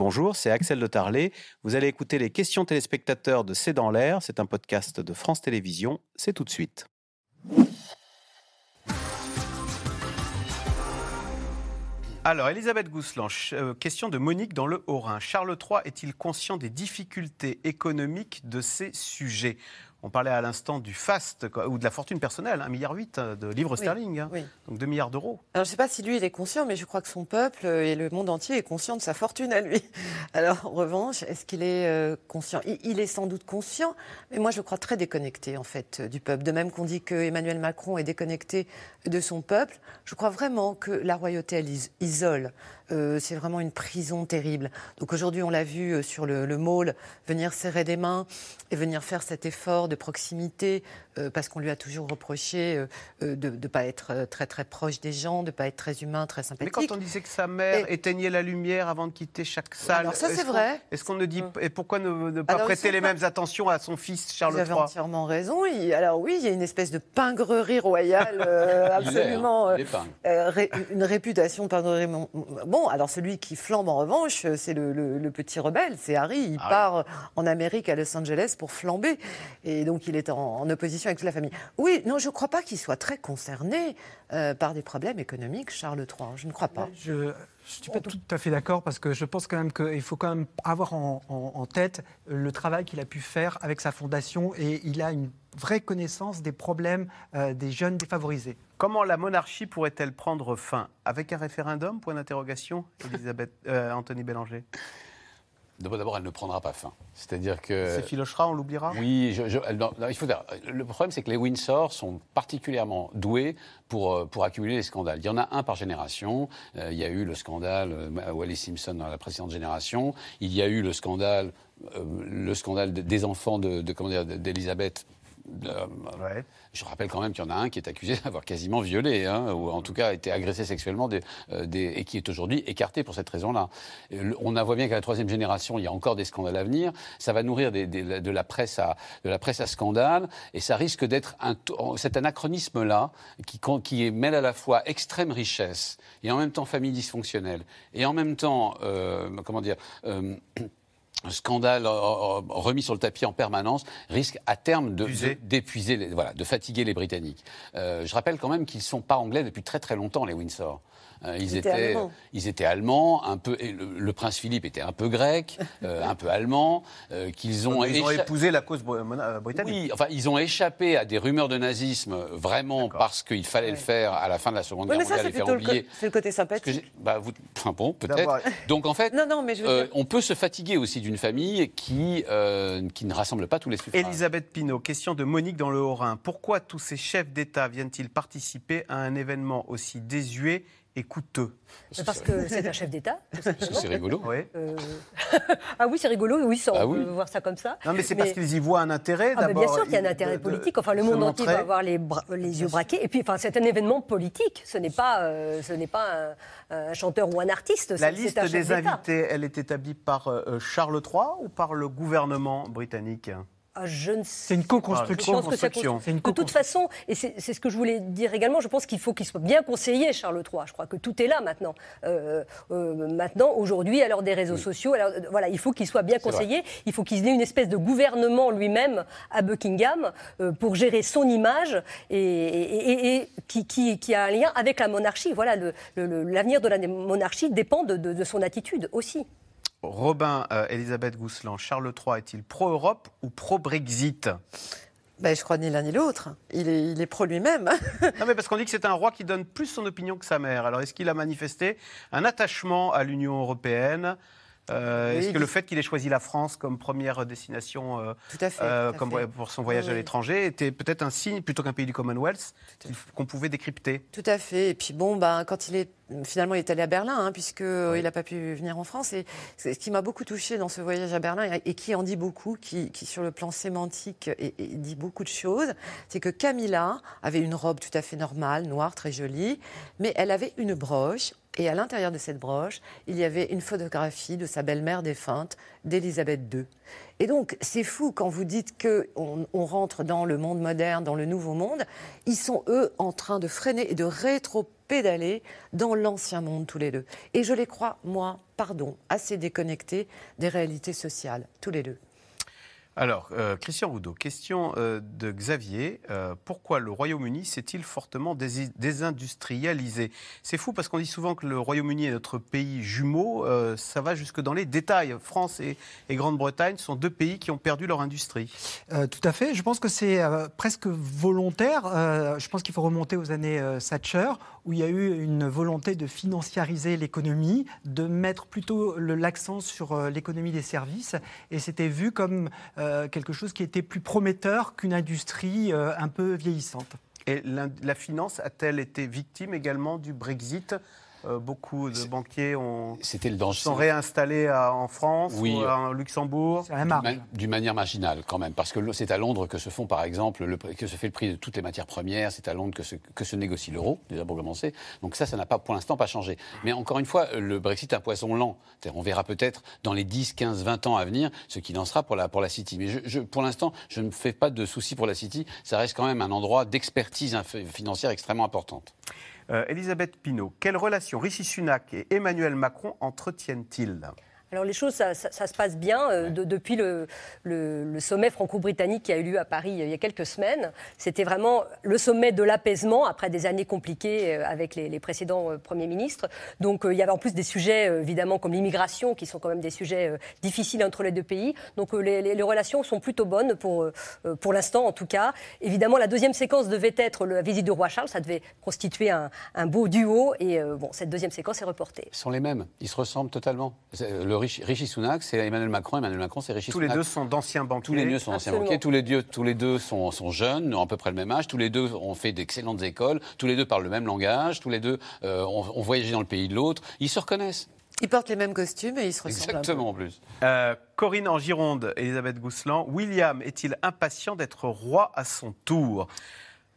Bonjour, c'est Axel de Tarlet. Vous allez écouter les questions téléspectateurs de C'est dans l'air. C'est un podcast de France Télévisions. C'est tout de suite. Alors, Elisabeth Gousselan, euh, question de Monique dans le Haut-Rhin. Charles III est-il conscient des difficultés économiques de ces sujets? On parlait à l'instant du FAST ou de la fortune personnelle, 1,8 milliard euh, de livres sterling, hein. donc 2 milliards d'euros. Alors je ne sais pas si lui il est conscient, mais je crois que son peuple et le monde entier est conscient de sa fortune à lui. Alors en revanche, est-ce qu'il est, euh, conscient? Il, est sans doute conscient, mais moi je crois très déconnecté en fait du peuple. De même qu'on dit que Emmanuel Macron est déconnecté de son peuple, je crois vraiment que la royauté elle isole. Euh, c'est vraiment une prison terrible. Donc aujourd'hui, on l'a vu sur le, le mall venir serrer des mains et venir faire cet effort de proximité, euh, parce qu'on lui a toujours reproché euh, euh, de ne pas être très très proche des gens, de ne pas être très humain, très sympathique. Mais quand on disait que sa mère éteignait la lumière avant de quitter chaque salle, alors ça c'est vrai. Est-ce qu'on ne dit hum. et pourquoi ne, pas prêter les mêmes attentions à son fils Charles III Vous avez entièrement raison. alors oui, il y a une espèce de pingrerie royale absolument, une réputation de pingrerie. Bon, alors celui qui flambe en revanche, c'est le, petit rebelle, c'est Harry. Il ah part en Amérique à Los Angeles pour flamber, et donc il est en opposition avec toute la famille. Oui, non, je ne crois pas qu'il soit très concerné euh, par des problèmes économiques, Charles III. Je ne crois pas. Je ne suis pas tout à fait d'accord parce que je pense quand même qu'il faut quand même avoir en, tête le travail qu'il a pu faire avec sa fondation et il a une vraie connaissance des problèmes euh, des jeunes défavorisés. Comment la monarchie pourrait-elle prendre fin? Avec un référendum? Point d'interrogation, Elisabeth, euh, Anthony Bélanger. D'abord, elle ne prendra pas fin. C'est-à-dire que. C'est Philochera, on l'oubliera? Oui, je, il faut dire. Le problème, c'est que les Windsor sont particulièrement doués pour, euh, pour accumuler les scandales. Il y en a un par génération. Euh, il y a eu le scandale euh, Wally Simpson dans la précédente génération. Il y a eu le scandale, le scandale des enfants de, de comment dire, d'Elisabeth euh, je rappelle quand même qu'il y en a un qui est accusé d'avoir quasiment violé, hein, ou en tout cas été agressé sexuellement, euh, et qui est aujourd'hui écarté pour cette raison-là. On voit bien qu'à la troisième génération, il y a encore des scandales à venir. Ça va nourrir de, la presse à, de la presse à scandale, et ça risque d'être un, cet anachronisme-là qui, qui mêle à la fois extrême richesse et en même temps famille dysfonctionnelle, et en même temps, euh, comment dire, un scandale euh, euh, remis sur le tapis en permanence risque à terme d'épuiser, voilà, de fatiguer les Britanniques. Euh, je rappelle quand même qu'ils ne sont pas anglais depuis très très longtemps, les Windsor. Euh, ils, étaient, ils étaient allemands, un peu. le, prince Philippe était un peu grec, euh, un peu allemand. Euh, qu'ils ont, ils ont épousé la cause britannique. Oui, enfin, ils ont échappé à des rumeurs de nazisme vraiment parce qu'il fallait le faire à la fin de la Seconde Guerre mondiale et faire oublier. C'est le côté sympathique. bah, vous, enfin, bon, peut-être. Donc en fait, non, non, mais je on peut se fatiguer aussi d'une famille qui qui ne rassemble pas tous les suffrages. Elisabeth Pinault, question de Monique dans le Haut-Rhin. Pourquoi tous ces chefs d'État viennent-ils participer à un événement aussi désuet et coûteux. Parce que c'est un chef d'État. C'est rigolo. Euh, ah oui, c'est rigolo, oui, sans ah voir ça comme ça. Non, mais c'est parce qu'ils y voient un intérêt. Ah, bien sûr qu'il y a un intérêt politique. Enfin, le monde entier va avoir les, les yeux braqués. Et puis, enfin, c'est un événement politique. Ce n'est pas, euh, ce n'est pas un, chanteur ou un artiste. La liste des invités, elle est établie par euh, Charles III ou par le gouvernement britannique? Ah, c'est une co-construction. de toute façon, et c'est ce que je voulais dire également, je pense qu'il faut qu'il soit bien conseillé, Charles III. Je crois que tout est là maintenant. Euh, euh, maintenant, aujourd'hui, à l'heure des réseaux sociaux, alors, euh, voilà, il faut qu'il soit bien conseillé. Il faut qu'il ait une espèce de gouvernement lui-même à Buckingham pour gérer son image et, qui, a un lien avec la monarchie. Voilà, l'avenir de la monarchie dépend de son attitude aussi. Robin, euh, Elisabeth Gousselan, Charles III est-il pro-Europe ou pro-Brexit? Ben, je crois ni l'un ni l'autre. Il est, il est pro lui-même. non, mais parce qu'on dit que c'est un roi qui donne plus son opinion que sa mère. Alors, est-ce qu'il a manifesté un attachement à l'Union européenne? Euh, Est-ce que le fait qu'il ait choisi la France comme première destination euh, euh, comme pour son voyage à l'étranger était peut-être un signe, plutôt qu'un pays du Commonwealth, qu'on pouvait décrypter. Tout à fait. Et puis bon, ben, quand il est finalement, il est allé à Berlin, hein, puisqu'il n'a pas pu venir en France. Et ce qui m'a beaucoup touché dans ce voyage à Berlin, et, qui en dit beaucoup, qui, sur le plan sémantique dit beaucoup de choses, c'est que Camilla avait une robe tout à fait normale, noire, très jolie, mais elle avait une broche et à l'intérieur de cette broche, il y avait une photographie de sa belle-mère défunte, d'Élisabeth II. Et donc, c'est fou quand vous dites qu'on on rentre dans le monde moderne, dans le nouveau monde. Ils sont, eux, en train de freiner et de rétro pédaler dans l'ancien monde tous les deux. Et je les crois, moi, pardon, assez déconnectés des réalités sociales, tous les deux. Alors, euh, Christian Roudot, question euh, de Xavier. Euh, pourquoi le Royaume-Uni s'est-il fortement désindustrialisé? C'est fou parce qu'on dit souvent que le Royaume-Uni est notre pays jumeau. ça va jusque dans les détails. France et, Grande-Bretagne sont deux pays qui ont perdu leur industrie. tout à fait. Je pense que c'est presque volontaire. je pense qu'il faut remonter aux années Thatcher, où il y a eu une volonté de financiariser l'économie, de mettre plutôt l'accent sur l'économie des services. Et c'était vu comme quelque chose qui était plus prometteur qu'une industrie euh, un peu vieillissante. Et la finance a-t-elle été victime également du Brexit? Euh, beaucoup de banquiers ont, le sont réinstallés en France ou en Luxembourg. D'une manière marginale quand même, parce que c'est à Londres que se font par exemple, le, que se fait le prix de toutes les matières premières, c'est à Londres que se, que se négocie l'euro, déjà pour commencer. Donc ça, ça n'a pas pour l'instant pas changé. Mais encore une fois, le Brexit est un poison lent. On verra peut-être dans les 10, 15, 20 ans à venir ce qu'il en sera pour la, pour la City. Mais je, pour l'instant, je ne me fais pas de soucis pour la City. Ça reste quand même un endroit d'expertise financière extrêmement importante. Euh, Elisabeth Pinault, quelle relation Rishi Sunak et Emmanuel Macron entretiennent-ils? Alors les choses, ça, se passe bien euh, depuis le, sommet franco-britannique qui a eu lieu à Paris euh, il y a quelques semaines. C'était vraiment le sommet de l'apaisement après des années compliquées euh, avec les, précédents premiers ministres. Donc il y avait en plus des sujets évidemment comme l'immigration qui sont quand même des sujets difficiles entre les deux pays. Donc les, relations sont plutôt bonnes pour, pour l'instant en tout cas. Évidemment la deuxième séquence devait être la visite du roi Charles, ça devait constituer un, beau duo et bon cette deuxième séquence est reportée. Ils sont les mêmes, ils se ressemblent totalement. Le Rishi, Sunak, c'est Emmanuel Macron. Emmanuel Macron, c'est Rishi Sunak. Tous les deux sont d'anciens banquiers. Tous les deux sont anciens banquiers. Tous les deux, tous les deux sont, sont, jeunes, ont à peu près le même âge. Tous les deux ont fait d'excellentes écoles. Tous les deux parlent le même langage. Tous les deux euh, ont, voyagé dans le pays de l'autre. Ils se reconnaissent. Ils portent les mêmes costumes et ils se ressemblent. Exactement, en plus. Euh, Corinne en Gironde, Elisabeth Gousselan. William est-il impatient d'être roi à son tour?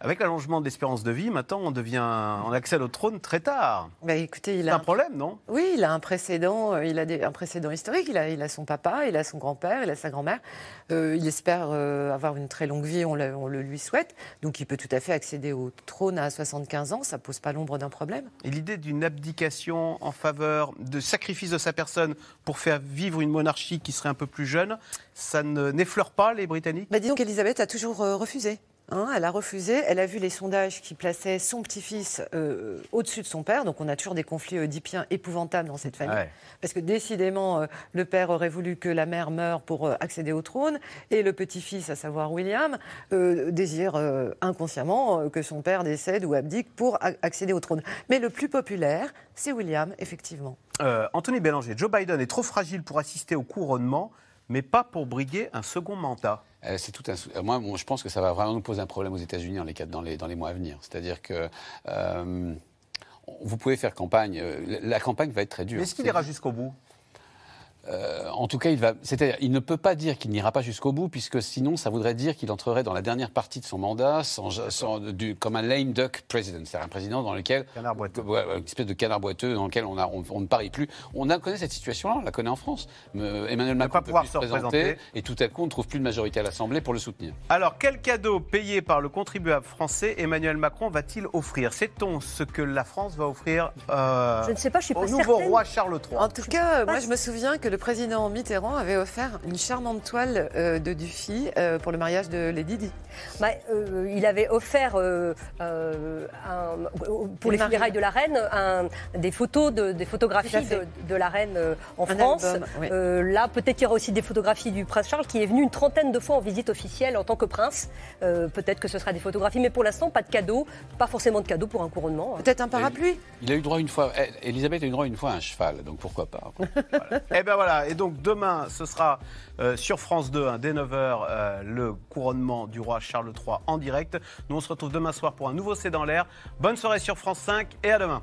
Avec l'allongement de l'espérance de vie, maintenant, on devient, on accède au trône très tard. Bah, écoutez, il a un, problème, non? Oui, il a un précédent, euh, il a un précédent historique. Il a, il a son papa, il a son grand-père, il a sa grand-mère. Euh, il espère euh, avoir une très longue vie, on le, lui souhaite. Donc, il peut tout à fait accéder au trône à 75 ans. Ça pose pas l'ombre d'un problème. Et l'idée d'une abdication en faveur de sacrifice de sa personne pour faire vivre une monarchie qui serait un peu plus jeune, ça n'effleure pas les Britanniques? Bah, Disons qu'Elisabeth a toujours refusé. Hein, elle a refusé. Elle a vu les sondages qui plaçaient son petit-fils euh, au-dessus de son père. Donc on a toujours des conflits oedipiens épouvantables dans cette famille. Parce que décidément, euh, le père aurait voulu que la mère meure pour euh, accéder au trône. Et le petit-fils, à savoir William, désire inconsciemment que son père décède ou abdique pour accéder au trône. Mais le plus populaire, c'est William, effectivement. Anthony Bélanger, Joe Biden est trop fragile pour assister au couronnement, mais pas pour briguer un second mandat. Euh, c'est tout. Euh, moi, je pense que ça va vraiment nous poser un problème aux États-Unis dans les, mois à venir. C'est-à-dire que. Euh, vous pouvez faire campagne. La campagne va être très dure. Est-ce qu'il ira jusqu'au bout? Euh, en tout cas, il, va, il ne peut pas dire qu'il n'ira pas jusqu'au bout, puisque sinon, ça voudrait dire qu'il entrerait dans la dernière partie de son mandat sans, du, comme un lame duck president, c'est-à-dire un président dans lequel. Canard boiteux. une espèce de canard boiteux dans lequel on, a, on, ne parie plus. On a, connaît cette situation-là, on la connaît en France. Emmanuel Macron peut pouvoir se présenter, et tout à coup, on ne trouve plus de majorité à l'Assemblée pour le soutenir. Alors, quel cadeau payé par le contribuable français Emmanuel Macron va-t-il offrir? Sait-on ce que la France va offrir euh, je ne sais pas, je suis pas au nouveau roi Charles III En tout cas, moi, je me souviens que le président Mitterrand avait offert une charmante toile euh, de Dufy euh, pour le mariage de Lady Di. Bah, euh, il avait offert pour les funérailles de la reine des photos, de, des photographies de, la reine en France. là, peut-être qu'il y aura aussi des photographies du prince Charles qui est venu une trentaine de fois en visite officielle en tant que prince. peut-être que ce sera des photographies, mais pour l'instant, pas de cadeau, pas forcément de cadeau pour un couronnement. Peut-être un parapluie. Il a eu droit une fois. Eh, Elisabeth a eu droit une fois à un cheval, donc pourquoi pas. Et eh ben voilà. Et donc demain, ce sera euh, sur France 2, hein, dès 9h, euh, le couronnement du roi Charles III en direct. Nous, on se retrouve demain soir pour un nouveau C'est dans l'air. Bonne soirée sur France 5 et à demain.